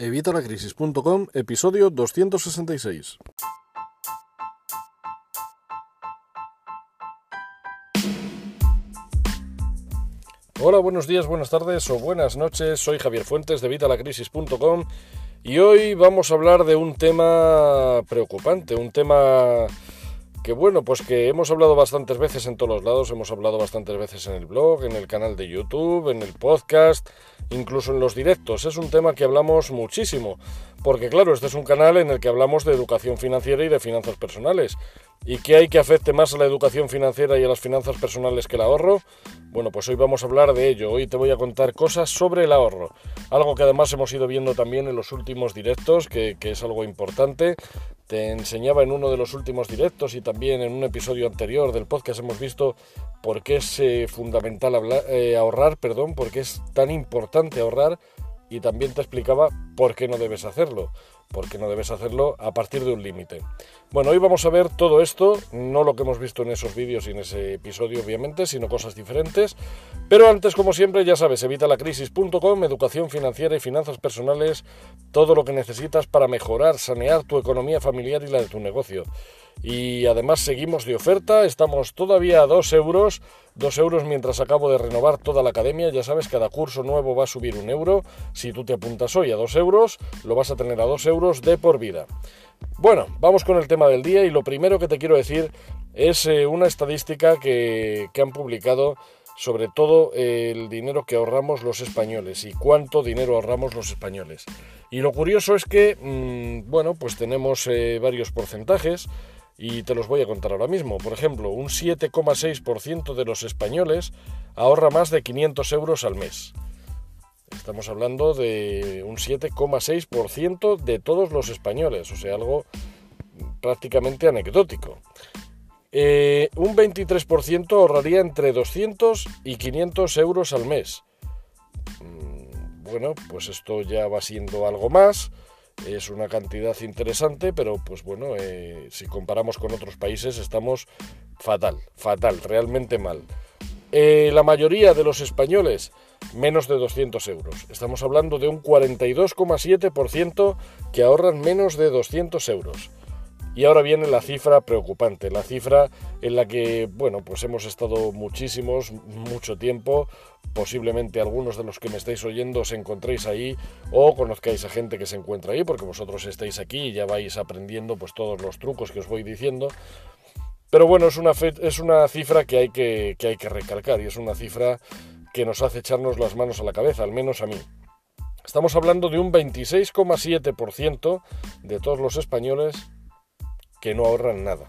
Evitalacrisis.com, episodio 266. Hola, buenos días, buenas tardes o buenas noches. Soy Javier Fuentes de Evitalacrisis.com y hoy vamos a hablar de un tema preocupante, un tema que bueno, pues que hemos hablado bastantes veces en todos los lados, hemos hablado bastantes veces en el blog, en el canal de YouTube, en el podcast, incluso en los directos. Es un tema que hablamos muchísimo, porque claro, este es un canal en el que hablamos de educación financiera y de finanzas personales. ¿Y qué hay que afecte más a la educación financiera y a las finanzas personales que el ahorro? Bueno, pues hoy vamos a hablar de ello. Hoy te voy a contar cosas sobre el ahorro. Algo que además hemos ido viendo también en los últimos directos, que, es algo importante. Te enseñaba en uno de los últimos directos y también en un episodio anterior del podcast hemos visto por qué es eh, fundamental eh, ahorrar, perdón, por qué es tan importante ahorrar y también te explicaba por qué no debes hacerlo porque no debes hacerlo a partir de un límite. Bueno, hoy vamos a ver todo esto, no lo que hemos visto en esos vídeos y en ese episodio, obviamente, sino cosas diferentes. Pero antes, como siempre, ya sabes, evitalacrisis.com, educación financiera y finanzas personales, todo lo que necesitas para mejorar, sanear tu economía familiar y la de tu negocio. Y además seguimos de oferta, estamos todavía a 2 euros, 2 euros mientras acabo de renovar toda la academia, ya sabes, cada curso nuevo va a subir un euro, si tú te apuntas hoy a 2 euros, lo vas a tener a 2 euros de por vida. Bueno, vamos con el tema del día y lo primero que te quiero decir es eh, una estadística que, han publicado sobre todo el dinero que ahorramos los españoles y cuánto dinero ahorramos los españoles. Y lo curioso es que, mm, bueno, pues tenemos eh, varios porcentajes y te los voy a contar ahora mismo. Por ejemplo, un 7,6% de los españoles ahorra más de 500 euros al mes. Estamos hablando de un 7,6% de todos los españoles, o sea, algo prácticamente anecdótico. Eh, un 23% ahorraría entre 200 y 500 euros al mes. Mm, bueno, pues esto ya va siendo algo más. Es una cantidad interesante, pero pues bueno, eh, si comparamos con otros países estamos fatal, fatal, realmente mal. Eh, la mayoría de los españoles menos de 200 euros. Estamos hablando de un 42,7% que ahorran menos de 200 euros. Y ahora viene la cifra preocupante, la cifra en la que, bueno, pues hemos estado muchísimos, mucho tiempo, posiblemente algunos de los que me estáis oyendo os encontréis ahí o conozcáis a gente que se encuentra ahí, porque vosotros estáis aquí y ya vais aprendiendo pues todos los trucos que os voy diciendo. Pero bueno, es una, es una cifra que hay que, que hay que recalcar y es una cifra que nos hace echarnos las manos a la cabeza, al menos a mí. Estamos hablando de un 26,7% de todos los españoles que no ahorran nada.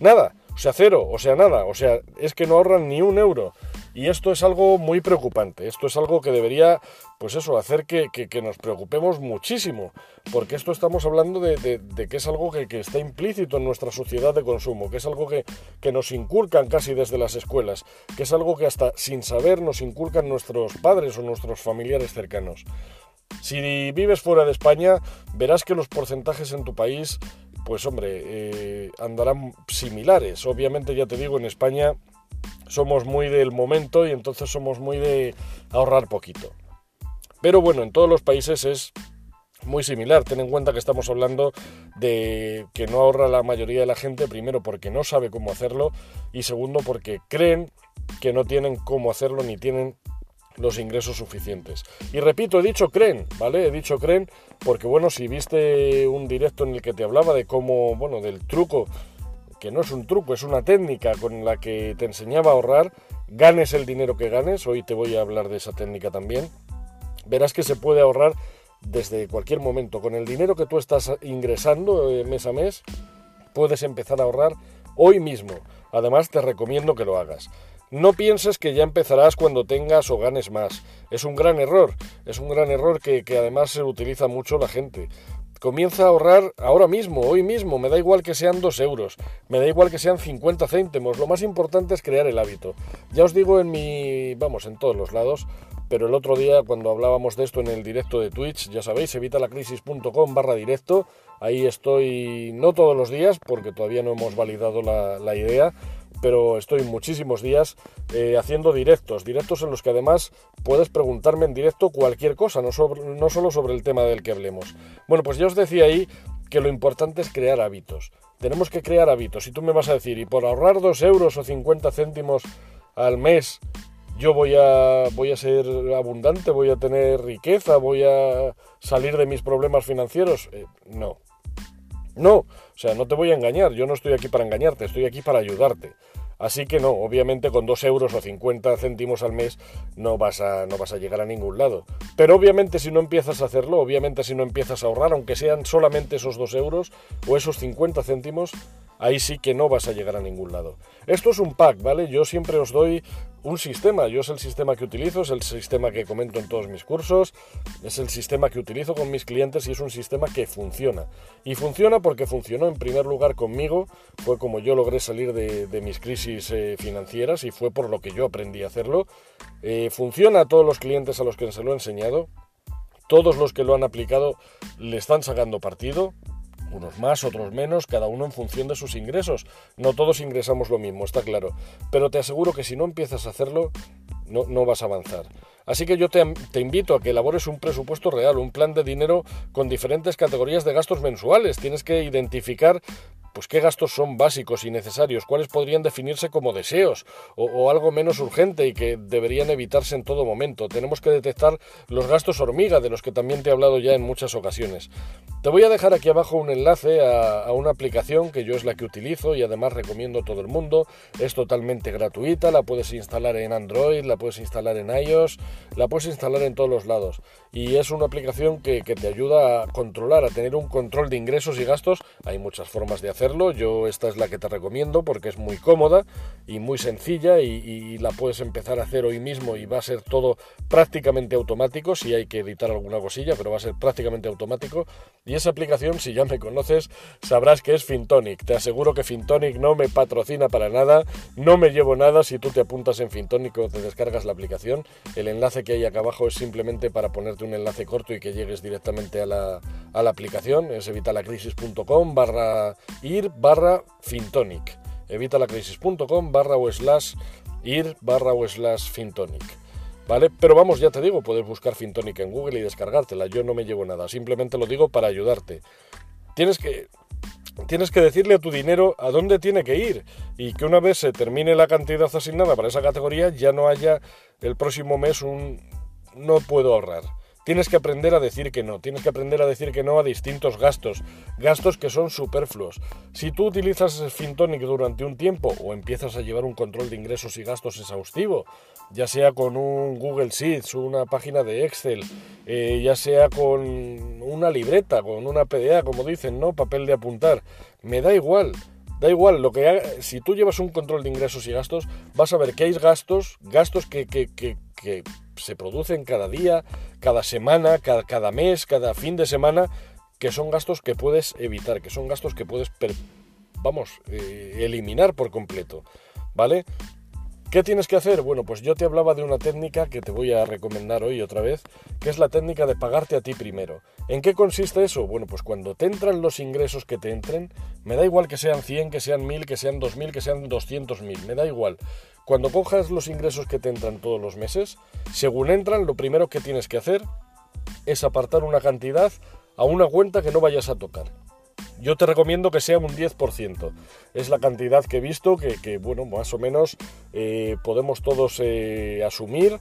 Nada, o sea, cero, o sea, nada, o sea, es que no ahorran ni un euro. Y esto es algo muy preocupante, esto es algo que debería, pues eso, hacer que, nos preocupemos muchísimo, porque esto estamos hablando de, que es algo que, está implícito en nuestra sociedad de consumo, que es algo que, nos inculcan casi desde las escuelas, que es algo que hasta sin saber nos inculcan nuestros padres o nuestros familiares cercanos. Si vives fuera de España, verás que los porcentajes en tu país, pues hombre, eh, andarán similares. Obviamente, ya te digo, en España somos muy del momento y entonces somos muy de ahorrar poquito. Pero bueno, en todos los países es muy similar. Ten en cuenta que estamos hablando de que no ahorra la mayoría de la gente, primero porque no sabe cómo hacerlo y segundo porque creen que no tienen cómo hacerlo ni tienen los ingresos suficientes. Y repito, he dicho creen, ¿vale? He dicho creen porque bueno, si viste un directo en el que te hablaba de cómo, bueno, del truco que no es un truco, es una técnica con la que te enseñaba a ahorrar, ganes el dinero que ganes, hoy te voy a hablar de esa técnica también, verás que se puede ahorrar desde cualquier momento. Con el dinero que tú estás ingresando eh, mes a mes, puedes empezar a ahorrar hoy mismo. Además, te recomiendo que lo hagas. No pienses que ya empezarás cuando tengas o ganes más. Es un gran error. Es un gran error que, además se utiliza mucho la gente. Comienza a ahorrar ahora mismo, hoy mismo, me da igual que sean 2 euros, me da igual que sean 50 céntimos, lo más importante es crear el hábito. Ya os digo en mi, vamos, en todos los lados, pero el otro día cuando hablábamos de esto en el directo de Twitch, ya sabéis, evitalacrisis.com barra directo, ahí estoy no todos los días porque todavía no hemos validado la idea, pero estoy muchísimos días eh, haciendo directos, directos en los que además puedes preguntarme en directo cualquier cosa, no, no solo sobre el tema del que hablemos. Bueno, pues ya os decía ahí que lo importante es crear hábitos. Tenemos que crear hábitos. Y tú me vas a decir, y por ahorrar 2 euros o 50 céntimos al mes, yo voy a, voy a ser abundante, voy a tener riqueza, voy a salir de mis problemas financieros. Eh, no. No, o sea, no te voy a engañar, yo no estoy aquí para engañarte, estoy aquí para ayudarte. Así que no, obviamente con 2 euros o 50 céntimos al mes no vas, a, no vas a llegar a ningún lado. Pero obviamente si no empiezas a hacerlo, obviamente si no empiezas a ahorrar, aunque sean solamente esos 2 euros o esos 50 céntimos, ahí sí que no vas a llegar a ningún lado. Esto es un pack, ¿vale? Yo siempre os doy un sistema, yo es el sistema que utilizo, es el sistema que comento en todos mis cursos, es el sistema que utilizo con mis clientes y es un sistema que funciona. Y funciona porque funcionó en primer lugar conmigo, fue como yo logré salir de, mis crisis eh, financieras y fue por lo que yo aprendí a hacerlo. Eh, funciona a todos los clientes a los que se lo he enseñado, todos los que lo han aplicado le están sacando partido, unos más, otros menos, cada uno en función de sus ingresos. No todos ingresamos lo mismo, está claro. Pero te aseguro que si no empiezas a hacerlo, no, no vas a avanzar. Así que yo te, te, invito a que elabores un presupuesto real, un plan de dinero con diferentes categorías de gastos mensuales. Tienes que identificar pues qué gastos son básicos y necesarios, cuáles podrían definirse como deseos o, algo menos urgente y que deberían evitarse en todo momento. Tenemos que detectar los gastos hormiga, de los que también te he hablado ya en muchas ocasiones. Te voy a dejar aquí abajo un enlace a, una aplicación que yo es la que utilizo y además recomiendo a todo el mundo. Es totalmente gratuita, la puedes instalar en Android, la puedes instalar en iOS, la puedes instalar en todos los lados. Y es una aplicación que te ayuda a controlar, a tener un control de ingresos y gastos. Hay muchas formas de hacerlo yo esta es la que te recomiendo porque es muy cómoda y muy sencilla y, la puedes empezar a hacer hoy mismo y va a ser todo prácticamente automático. Si hay que editar alguna cosilla, pero va a ser prácticamente automático. Y esa aplicación, si ya me conoces, sabrás que es Fintonic. Te aseguro que Fintonic no me patrocina para nada, no me llevo nada si tú te apuntas en Fintonic o te descargas la aplicación. El enlace que hay acá abajo es simplemente para ponerte un enlace corto y que llegues directamente a la, a la aplicación. Es evitalacrisis.com barra ir barra fintonic. Evitalacrisis.com barra o slash ir barra o slash fintonic. ¿Vale? Pero vamos, ya te digo, puedes buscar Fintonic en Google y descargártela. Yo no me llevo nada, simplemente lo digo para ayudarte. Tienes que, tienes que decirle a tu dinero a dónde tiene que ir y que una vez se termine la cantidad asignada para esa categoría ya no haya el próximo mes un no puedo ahorrar. Tienes que aprender a decir que no, tienes que aprender a decir que no a distintos gastos, gastos que son superfluos. Si tú utilizas Fintonic durante un tiempo o empiezas a llevar un control de ingresos y gastos exhaustivo, ya sea con un Google Sheets, una página de Excel, eh, ya sea con una libreta, con una PDA, como dicen, ¿no? Papel de apuntar, me da igual. Da igual, lo que si tú llevas un control de ingresos y gastos, vas a ver que hay gastos, gastos que, que, que se producen cada día, cada semana, cada, mes, cada fin de semana, que son gastos que puedes evitar, que son gastos que puedes, vamos, eh, eliminar por completo, ¿vale? ¿Qué tienes que hacer? Bueno, pues yo te hablaba de una técnica que te voy a recomendar hoy otra vez, que es la técnica de pagarte a ti primero. ¿En qué consiste eso? Bueno, pues cuando te entran los ingresos que te entren, me da igual que sean 100, que sean 1000, que sean 2000, que sean 200.000, me da igual. Cuando cojas los ingresos que te entran todos los meses, según entran, lo primero que tienes que hacer es apartar una cantidad a una cuenta que no vayas a tocar. Yo te recomiendo que sea un 10%. Es la cantidad que he visto que, bueno, más o menos eh, podemos todos eh, asumir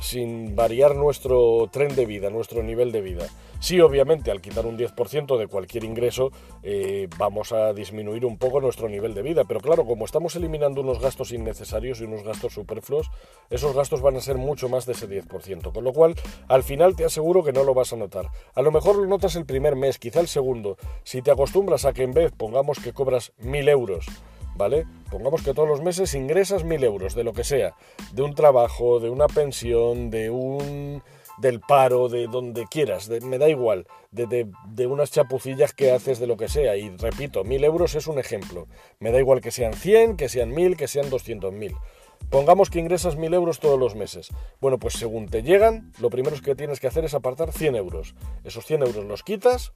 sin variar nuestro tren de vida, nuestro nivel de vida. Sí, obviamente, al quitar un 10% de cualquier ingreso, eh, vamos a disminuir un poco nuestro nivel de vida. Pero claro, como estamos eliminando unos gastos innecesarios y unos gastos superfluos, esos gastos van a ser mucho más de ese 10%. Con lo cual, al final te aseguro que no lo vas a notar. A lo mejor lo notas el primer mes, quizá el segundo. Si te acostumbras a que en vez pongamos que cobras 1000 euros, ¿vale? Pongamos que todos los meses ingresas mil euros, de lo que sea, de un trabajo, de una pensión, de un del paro, de donde quieras, me da igual, de, de, unas chapucillas que haces de lo que sea. Y repito, mil euros es un ejemplo. Me da igual que sean 100, que sean mil, que sean doscientos mil. Pongamos que ingresas mil euros todos los meses. Bueno, pues según te llegan, lo primero que tienes que hacer es apartar 100 euros. Esos 100 euros los quitas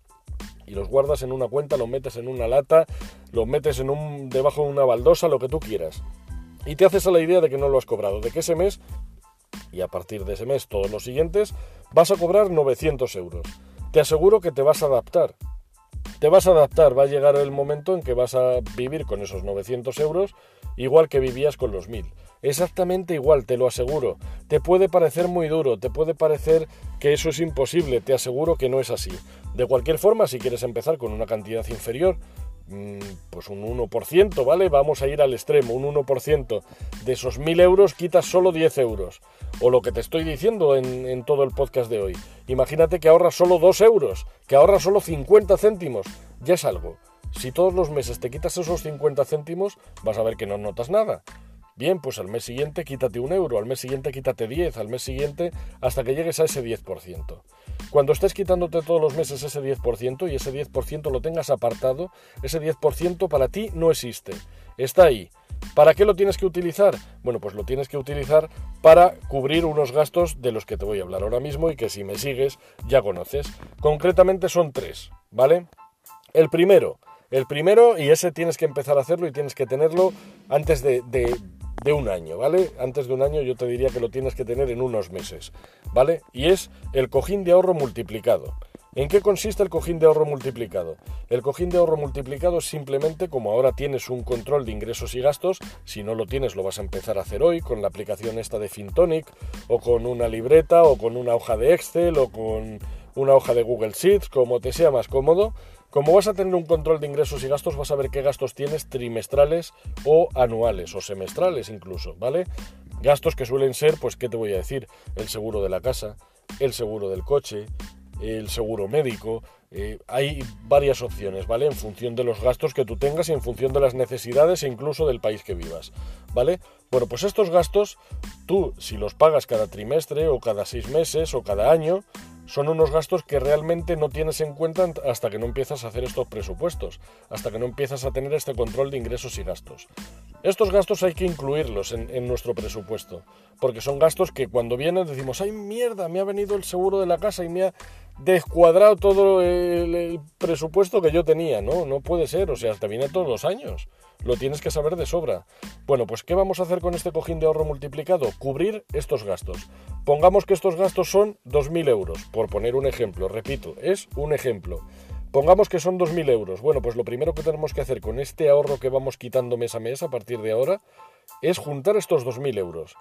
y los guardas en una cuenta, los metes en una lata, los metes en un, debajo de una baldosa, lo que tú quieras. y te haces a la idea de que no lo has cobrado, de que ese mes, y a partir de ese mes todos los siguientes, vas a cobrar 900 euros. Te aseguro que te vas a adaptar. Te vas a adaptar, va a llegar el momento en que vas a vivir con esos 900 euros igual que vivías con los 1000. Exactamente igual, te lo aseguro. Te puede parecer muy duro, te puede parecer que eso es imposible, te aseguro que no es así. De cualquier forma, si quieres empezar con una cantidad inferior, mm, pues un 1%, ¿vale? Vamos a ir al extremo, un 1%. De esos 1000 euros quitas solo 10 euros. O lo que te estoy diciendo en, en todo el podcast de hoy. Imagínate que ahorras solo 2 euros, que ahorras solo 50 céntimos. Ya es algo. Si todos los meses te quitas esos 50 céntimos, vas a ver que no notas nada. Bien, pues al mes siguiente quítate un euro, al mes siguiente quítate 10, al mes siguiente hasta que llegues a ese 10%. Cuando estés quitándote todos los meses ese 10% y ese 10% lo tengas apartado, ese 10% para ti no existe. Está ahí. ¿Para qué lo tienes que utilizar? Bueno, pues lo tienes que utilizar para cubrir unos gastos de los que te voy a hablar ahora mismo y que si me sigues ya conoces. Concretamente son tres, ¿vale? El primero, el primero, y ese tienes que empezar a hacerlo y tienes que tenerlo antes de, de un año, ¿vale? Antes de un año yo te diría que lo tienes que tener en unos meses, ¿vale? Y es el cojín de ahorro multiplicado. ¿En qué consiste el cojín de ahorro multiplicado? El cojín de ahorro multiplicado es simplemente como ahora tienes un control de ingresos y gastos, si no lo tienes lo vas a empezar a hacer hoy con la aplicación esta de Fintonic o con una libreta o con una hoja de Excel o con una hoja de Google Sheets, como te sea más cómodo, como vas a tener un control de ingresos y gastos, vas a ver qué gastos tienes trimestrales o anuales o semestrales incluso, ¿vale? Gastos que suelen ser, pues, ¿qué te voy a decir? El seguro de la casa, el seguro del coche, el seguro médico. Eh, hay varias opciones, ¿vale? En función de los gastos que tú tengas y en función de las necesidades e incluso del país que vivas, ¿vale? Bueno, pues estos gastos, tú, si los pagas cada trimestre o cada seis meses o cada año, son unos gastos que realmente no tienes en cuenta hasta que no empiezas a hacer estos presupuestos, hasta que no empiezas a tener este control de ingresos y gastos. Estos gastos hay que incluirlos en, nuestro presupuesto, porque son gastos que cuando vienen decimos, ay mierda, me ha venido el seguro de la casa y me ha descuadrado todo el, presupuesto que yo tenía. No, no puede ser, o sea, te viene todos los años. Lo tienes que saber de sobra. Bueno, pues ¿qué vamos a hacer con este cojín de ahorro multiplicado? Cubrir estos gastos. Pongamos que estos gastos son 2.000 euros, por poner un ejemplo, repito, es un ejemplo. Pongamos que son 2.000 euros. Bueno, pues lo primero que tenemos que hacer con este ahorro que vamos quitando mes a mes a partir de ahora es juntar estos 2.000 euros.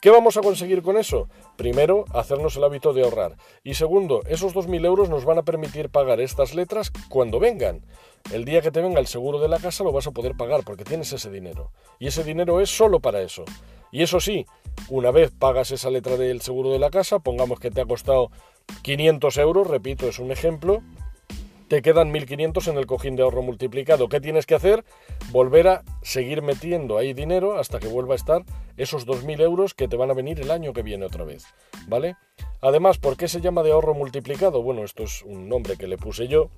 ¿Qué vamos a conseguir con eso? Primero, hacernos el hábito de ahorrar. Y segundo, esos 2.000 euros nos van a permitir pagar estas letras cuando vengan. El día que te venga el seguro de la casa lo vas a poder pagar porque tienes ese dinero. Y ese dinero es solo para eso. Y eso sí, una vez pagas esa letra del seguro de la casa, pongamos que te ha costado 500 euros, repito, es un ejemplo, te quedan 1.500 en el cojín de ahorro multiplicado. ¿Qué tienes que hacer? Volver a seguir metiendo ahí dinero hasta que vuelva a estar esos 2.000 euros que te van a venir el año que viene otra vez. ¿Vale? Además, ¿por qué se llama de ahorro multiplicado? Bueno, esto es un nombre que le puse yo.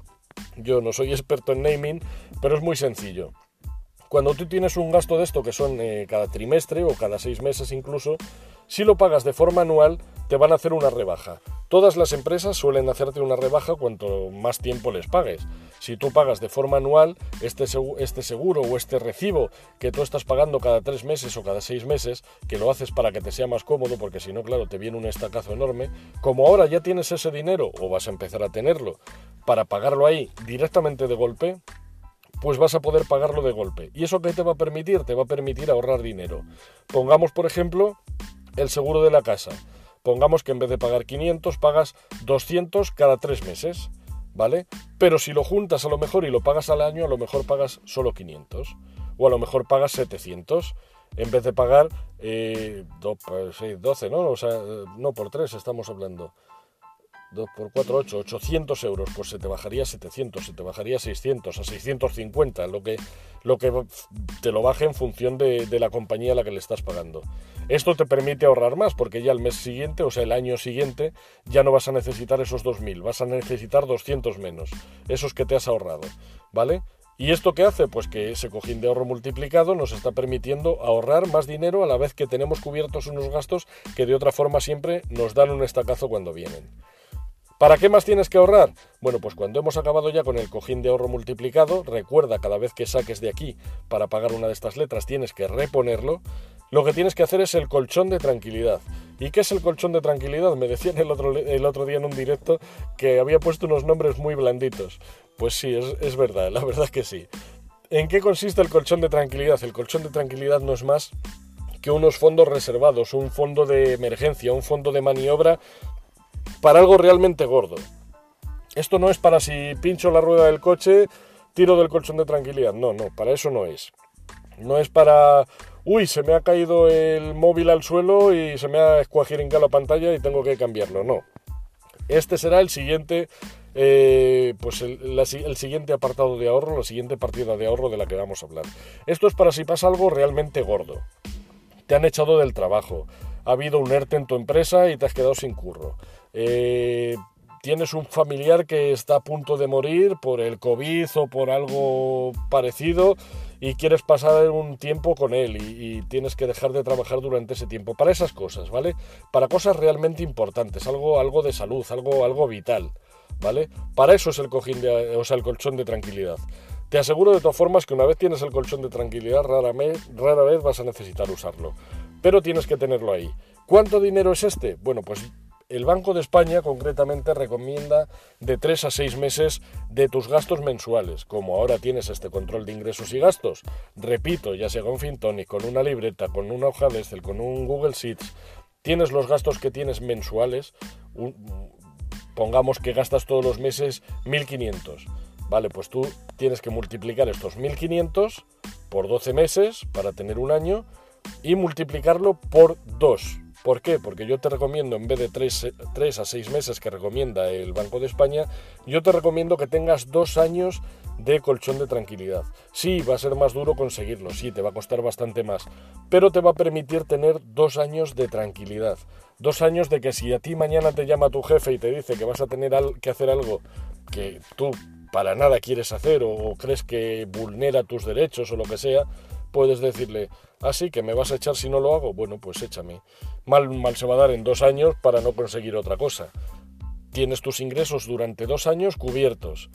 Yo no soy experto en naming, pero es muy sencillo. Cuando tú tienes un gasto de esto, que son eh, cada trimestre o cada seis meses incluso, si lo pagas de forma anual, te van a hacer una rebaja. Todas las empresas suelen hacerte una rebaja cuanto más tiempo les pagues. Si tú pagas de forma anual, este, este seguro o este recibo que tú estás pagando cada tres meses o cada seis meses, que lo haces para que te sea más cómodo, porque si no, claro, te viene un estacazo enorme, como ahora ya tienes ese dinero o vas a empezar a tenerlo para pagarlo ahí directamente de golpe, pues vas a poder pagarlo de golpe. ¿Y eso qué te va a permitir? Te va a permitir ahorrar dinero. Pongamos, por ejemplo, el seguro de la casa. Pongamos que en vez de pagar 500, pagas 200 cada tres meses, ¿vale? Pero si lo juntas a lo mejor y lo pagas al año, a lo mejor pagas solo 500. O a lo mejor pagas 700 en vez de pagar eh, 12, pues ¿no? O sea, no por 3 estamos hablando. 2 por 4, 8, 800 euros, pues se te bajaría a 700, se te bajaría a 600, a 650, lo que, lo que te lo baje en función de, de, la compañía a la que le estás pagando. Esto te permite ahorrar más, porque ya el mes siguiente, o sea, el año siguiente, ya no vas a necesitar esos 2.000, vas a necesitar 200 menos, esos que te has ahorrado, ¿vale? ¿Y esto qué hace? Pues que ese cojín de ahorro multiplicado nos está permitiendo ahorrar más dinero a la vez que tenemos cubiertos unos gastos que de otra forma siempre nos dan un estacazo cuando vienen. ¿Para qué más tienes que ahorrar? Bueno, pues cuando hemos acabado ya con el cojín de ahorro multiplicado, recuerda cada vez que saques de aquí para pagar una de estas letras tienes que reponerlo, lo que tienes que hacer es el colchón de tranquilidad. ¿Y qué es el colchón de tranquilidad? Me decían el otro, día en un directo que había puesto unos nombres muy blanditos. Pues sí, es, es verdad, la verdad que sí. ¿En qué consiste el colchón de tranquilidad? El colchón de tranquilidad no es más que unos fondos reservados, un fondo de emergencia, un fondo de maniobra para algo realmente gordo. Esto no es para si pincho la rueda del coche, tiro del colchón de tranquilidad. No, no, para eso no es. No es para, uy, se me ha caído el móvil al suelo y se me ha escuajiringado la pantalla y tengo que cambiarlo. No. Este será el siguiente, eh, pues el, el, siguiente apartado de ahorro, la siguiente partida de ahorro de la que vamos a hablar. Esto es para si pasa algo realmente gordo. Te han echado del trabajo, ha habido un ERTE en tu empresa y te has quedado sin curro. Eh, tienes un familiar que está a punto de morir por el COVID o por algo parecido y quieres pasar un tiempo con él y, tienes que dejar de trabajar durante ese tiempo. Para esas cosas, ¿vale? Para cosas realmente importantes, algo, algo de salud, algo, algo vital, ¿vale? Para eso es el cojín de, o sea, el colchón de tranquilidad. Te aseguro de todas formas que una vez tienes el colchón de tranquilidad, rara, rara vez vas a necesitar usarlo. Pero tienes que tenerlo ahí. ¿Cuánto dinero es este? Bueno, pues el Banco de España concretamente recomienda de 3 a 6 meses de tus gastos mensuales. Como ahora tienes este control de ingresos y gastos, repito, ya sea con Fintonic, con una libreta, con una hoja de Excel, con un Google Sheets, tienes los gastos que tienes mensuales, pongamos que gastas todos los meses 1500. Vale, pues tú tienes que multiplicar estos 1500 por 12 meses para tener un año y multiplicarlo por 2 ¿Por qué? Porque yo te recomiendo, en vez de 3, a 6 meses que recomienda el Banco de España, yo te recomiendo que tengas dos años de colchón de tranquilidad. Sí, va a ser más duro conseguirlo, sí, te va a costar bastante más, pero te va a permitir tener dos años de tranquilidad. Dos años de que si a ti mañana te llama tu jefe y te dice que vas a tener que hacer algo que tú para nada quieres hacer o crees que vulnera tus derechos o lo que sea, puedes decirle, así ah, que me vas a echar si no lo hago, bueno, pues échame. Mal, mal se va a dar en dos años para no conseguir otra cosa. Tienes tus ingresos durante dos años cubiertos.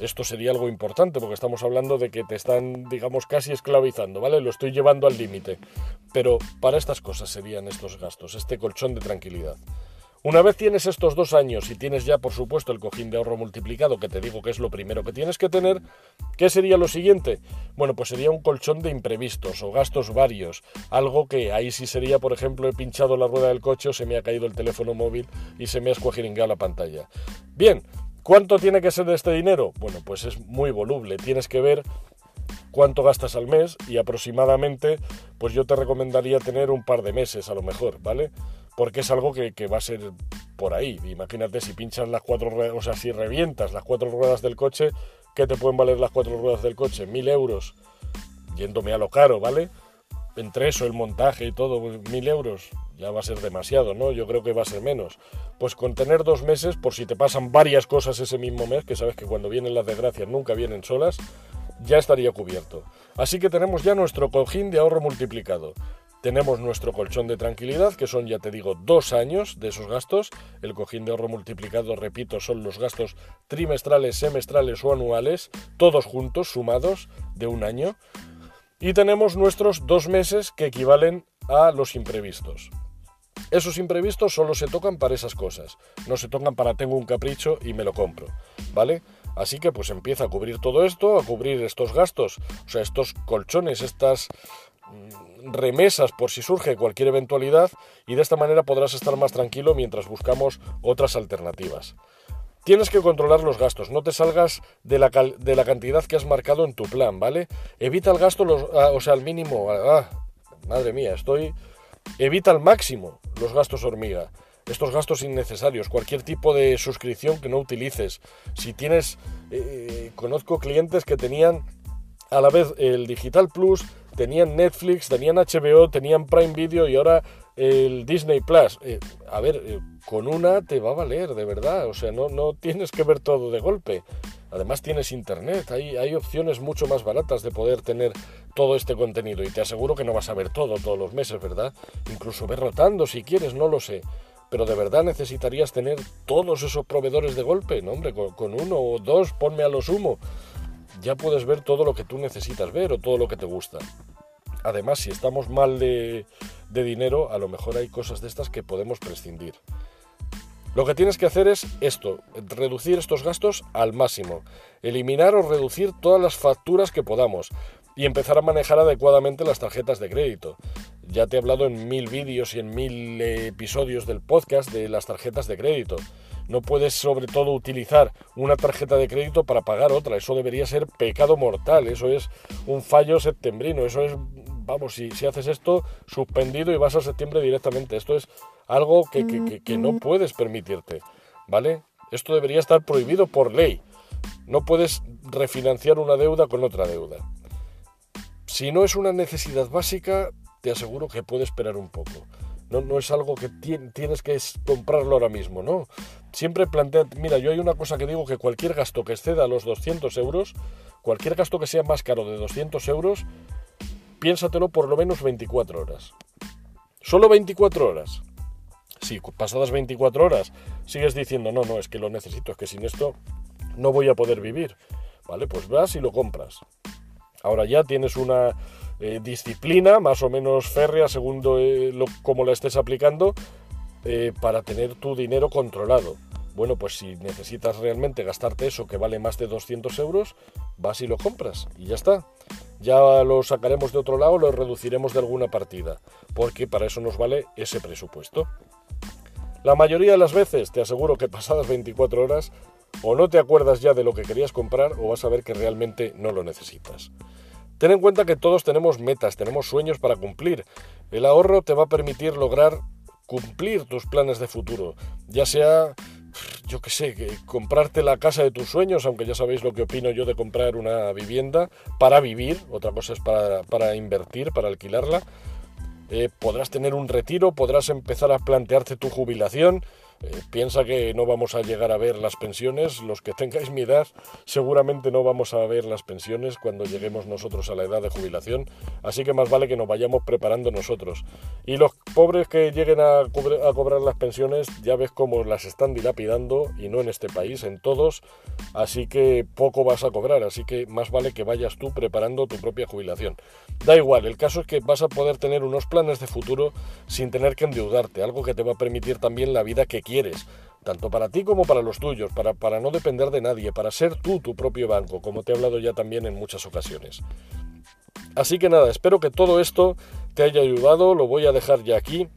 Esto sería algo importante porque estamos hablando de que te están, digamos, casi esclavizando, ¿vale? Lo estoy llevando al límite. Pero para estas cosas serían estos gastos, este colchón de tranquilidad. Una vez tienes estos dos años y tienes ya, por supuesto, el cojín de ahorro multiplicado, que te digo que es lo primero que tienes que tener, ¿qué sería lo siguiente? Bueno, pues sería un colchón de imprevistos o gastos varios. Algo que ahí sí sería, por ejemplo, he pinchado la rueda del coche o se me ha caído el teléfono móvil y se me ha escuajiringado la pantalla. Bien, ¿cuánto tiene que ser de este dinero? Bueno, pues es muy voluble. Tienes que ver cuánto gastas al mes y aproximadamente, pues yo te recomendaría tener un par de meses a lo mejor, ¿vale? Porque es algo que, va a ser por ahí. Imagínate si pinchas las cuatro ruedas, o sea, si revientas las cuatro ruedas del coche, ¿qué te pueden valer las cuatro ruedas del coche? Mil euros, yéndome a lo caro, ¿vale? Entre eso, el montaje y todo, pues, mil euros, ya va a ser demasiado, ¿no? Yo creo que va a ser menos. Pues con tener dos meses, por si te pasan varias cosas ese mismo mes, que sabes que cuando vienen las desgracias nunca vienen solas, ya estaría cubierto. Así que tenemos ya nuestro cojín de ahorro multiplicado. Tenemos nuestro colchón de tranquilidad, que son, ya te digo, dos años de esos gastos. El cojín de ahorro multiplicado, repito, son los gastos trimestrales, semestrales o anuales, todos juntos, sumados, de un año. Y tenemos nuestros dos meses que equivalen a los imprevistos. Esos imprevistos solo se tocan para esas cosas, no se tocan para tengo un capricho y me lo compro, ¿vale? Así que pues empieza a cubrir todo esto, a cubrir estos gastos, o sea, estos colchones, estas mm, remesas por si surge cualquier eventualidad y de esta manera podrás estar más tranquilo mientras buscamos otras alternativas. Tienes que controlar los gastos, no te salgas de la, de la cantidad que has marcado en tu plan, ¿vale? Evita el gasto, los, ah, o sea, al mínimo. Ah, madre mía, estoy... Evita al máximo los gastos hormiga estos gastos innecesarios, cualquier tipo de suscripción que no utilices. Si tienes, eh, conozco clientes que tenían a la vez el Digital Plus, tenían Netflix, tenían HBO, tenían Prime Video y ahora el Disney Plus. Eh, a ver, eh, con una te va a valer, de verdad. O sea, no, no tienes que ver todo de golpe. Además tienes internet, hay, hay opciones mucho más baratas de poder tener todo este contenido y te aseguro que no vas a ver todo todos los meses, ¿verdad? Incluso ver rotando si quieres, no lo sé. Pero de verdad necesitarías tener todos esos proveedores de golpe, no hombre, con, uno o dos, ponme a lo sumo. Ya puedes ver todo lo que tú necesitas ver o todo lo que te gusta. Además, si estamos mal de, de dinero, a lo mejor hay cosas de estas que podemos prescindir. Lo que tienes que hacer es esto, reducir estos gastos al máximo, eliminar o reducir todas las facturas que podamos y empezar a manejar adecuadamente las tarjetas de crédito. Ya te he hablado en mil vídeos y en mil episodios del podcast de las tarjetas de crédito. No puedes sobre todo utilizar una tarjeta de crédito para pagar otra. Eso debería ser pecado mortal. Eso es un fallo septembrino. Eso es, vamos, si, si haces esto, suspendido y vas a septiembre directamente. Esto es algo que, que, que no puedes permitirte. ¿Vale? Esto debería estar prohibido por ley. No puedes refinanciar una deuda con otra deuda. Si no es una necesidad básica, te aseguro que puede esperar un poco. No, es algo que tienes que comprarlo ahora mismo, ¿no? Siempre plantea, mira, yo hay una cosa que digo que cualquier gasto que exceda los 200 euros, cualquier gasto que sea más caro de 200 euros, piénsatelo por lo menos 24 horas. Solo 24 horas. Si pasadas 24 horas sigues diciendo, no, no, es que lo necesito, es que sin esto no voy a poder vivir. ¿Vale? Pues vas y lo compras. Ahora ya tienes una eh, disciplina más o menos férrea según eh, lo, como la estés aplicando eh, para tener tu dinero controlado. Bueno, pues si necesitas realmente gastarte eso que vale más de 200 euros, vas y lo compras y ya está. Ya lo sacaremos de otro lado, lo reduciremos de alguna partida, porque para eso nos vale ese presupuesto. La mayoría de las veces te aseguro que pasadas 24 horas o no te acuerdas ya de lo que querías comprar o vas a ver que realmente no lo necesitas. Ten en cuenta que todos tenemos metas, tenemos sueños para cumplir. El ahorro te va a permitir lograr cumplir tus planes de futuro, ya sea, yo qué sé, comprarte la casa de tus sueños, aunque ya sabéis lo que opino yo de comprar una vivienda para vivir, otra cosa es para, invertir, para alquilarla. Eh, podrás tener un retiro, podrás empezar a plantearte tu jubilación, eh, piensa que no vamos a llegar a ver las pensiones, los que tengáis mi edad seguramente no vamos a ver las pensiones cuando lleguemos nosotros a la edad de jubilación, así que más vale que nos vayamos preparando nosotros. Y los pobres que lleguen a, a cobrar las pensiones ya ves cómo las están dilapidando y no en este país, en todos, así que poco vas a cobrar, así que más vale que vayas tú preparando tu propia jubilación. Da igual, el caso es que vas a poder tener unos planes de futuro sin tener que endeudarte, algo que te va a permitir también la vida que quieres, tanto para ti como para los tuyos, para, para no depender de nadie, para ser tú tu propio banco, como te he hablado ya también en muchas ocasiones. Así que nada, espero que todo esto te haya ayudado, lo voy a dejar ya aquí,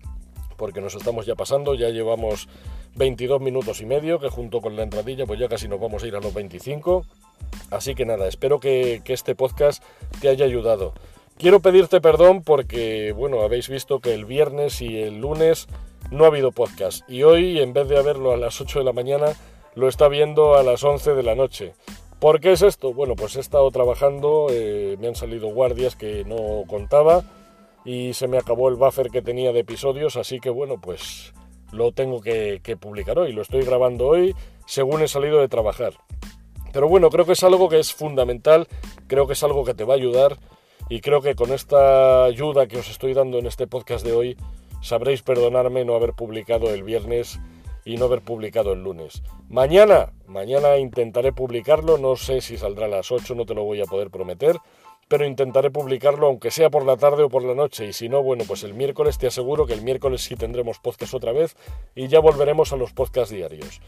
porque nos estamos ya pasando, ya llevamos 22 minutos y medio, que junto con la entradilla pues ya casi nos vamos a ir a los 25. Así que nada, espero que, que este podcast te haya ayudado. Quiero pedirte perdón porque, bueno, habéis visto que el viernes y el lunes no ha habido podcast. Y hoy, en vez de haberlo a las 8 de la mañana, lo está viendo a las 11 de la noche. ¿Por qué es esto? Bueno, pues he estado trabajando, eh, me han salido guardias que no contaba y se me acabó el buffer que tenía de episodios, así que bueno, pues lo tengo que, que publicar hoy, lo estoy grabando hoy según he salido de trabajar. Pero bueno, creo que es algo que es fundamental, creo que es algo que te va a ayudar y creo que con esta ayuda que os estoy dando en este podcast de hoy, sabréis perdonarme no haber publicado el viernes y no haber publicado el lunes. Mañana, mañana intentaré publicarlo, no sé si saldrá a las 8, no te lo voy a poder prometer, pero intentaré publicarlo aunque sea por la tarde o por la noche y si no, bueno, pues el miércoles te aseguro que el miércoles sí tendremos podcast otra vez y ya volveremos a los podcasts diarios.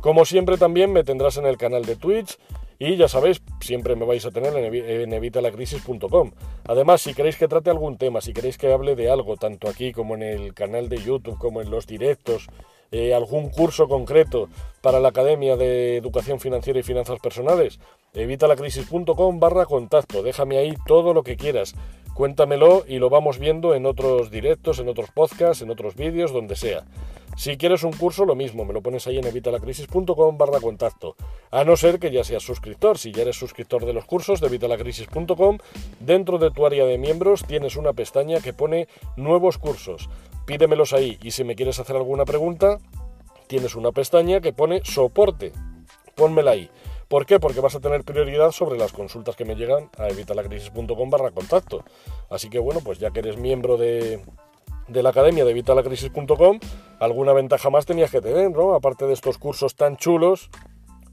Como siempre también me tendrás en el canal de Twitch y ya sabéis, siempre me vais a tener en evitalacrisis.com. Además, si queréis que trate algún tema, si queréis que hable de algo, tanto aquí como en el canal de YouTube, como en los directos, eh, algún curso concreto para la Academia de Educación Financiera y Finanzas Personales, evitalacrisis.com barra contacto. Déjame ahí todo lo que quieras. Cuéntamelo y lo vamos viendo en otros directos, en otros podcasts, en otros vídeos, donde sea. Si quieres un curso, lo mismo, me lo pones ahí en evitalacrisis.com barra contacto. A no ser que ya seas suscriptor. Si ya eres suscriptor de los cursos de evitalacrisis.com, dentro de tu área de miembros tienes una pestaña que pone nuevos cursos. Pídemelos ahí y si me quieres hacer alguna pregunta, tienes una pestaña que pone soporte. Pónmela ahí. ¿Por qué? Porque vas a tener prioridad sobre las consultas que me llegan a evitalacrisis.com barra contacto. Así que bueno, pues ya que eres miembro de, la academia de vitalacrisis.com, alguna ventaja más tenías que tener, ¿no? Aparte de estos cursos tan chulos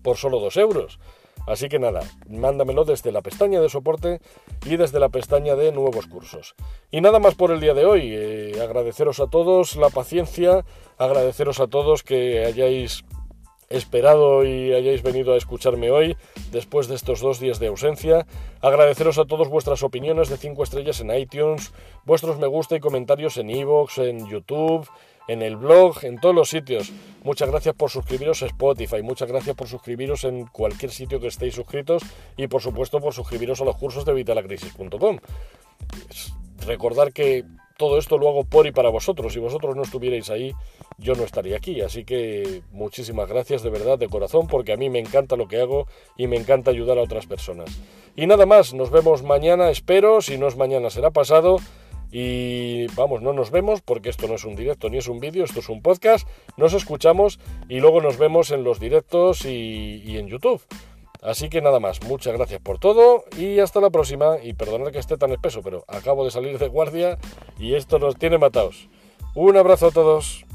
por solo 2 euros. Así que nada, mándamelo desde la pestaña de soporte y desde la pestaña de nuevos cursos. Y nada más por el día de hoy. Eh, agradeceros a todos la paciencia, agradeceros a todos que hayáis esperado y hayáis venido a escucharme hoy después de estos dos días de ausencia. Agradeceros a todos vuestras opiniones de 5 estrellas en iTunes, vuestros me gusta y comentarios en iVoox, en YouTube, en el blog, en todos los sitios. Muchas gracias por suscribiros a Spotify, muchas gracias por suscribiros en cualquier sitio que estéis suscritos y por supuesto por suscribiros a los cursos de vitalacrisis.com. Recordar que todo esto lo hago por y para vosotros. Si vosotros no estuvierais ahí, yo no estaría aquí. Así que muchísimas gracias de verdad, de corazón, porque a mí me encanta lo que hago y me encanta ayudar a otras personas. Y nada más, nos vemos mañana, espero. Si no es mañana, será pasado. Y vamos, no nos vemos porque esto no es un directo ni es un vídeo, esto es un podcast. Nos escuchamos y luego nos vemos en los directos y, en YouTube. Así que nada más, muchas gracias por todo y hasta la próxima. Y perdonad que esté tan espeso, pero acabo de salir de guardia y esto nos tiene matados. Un abrazo a todos.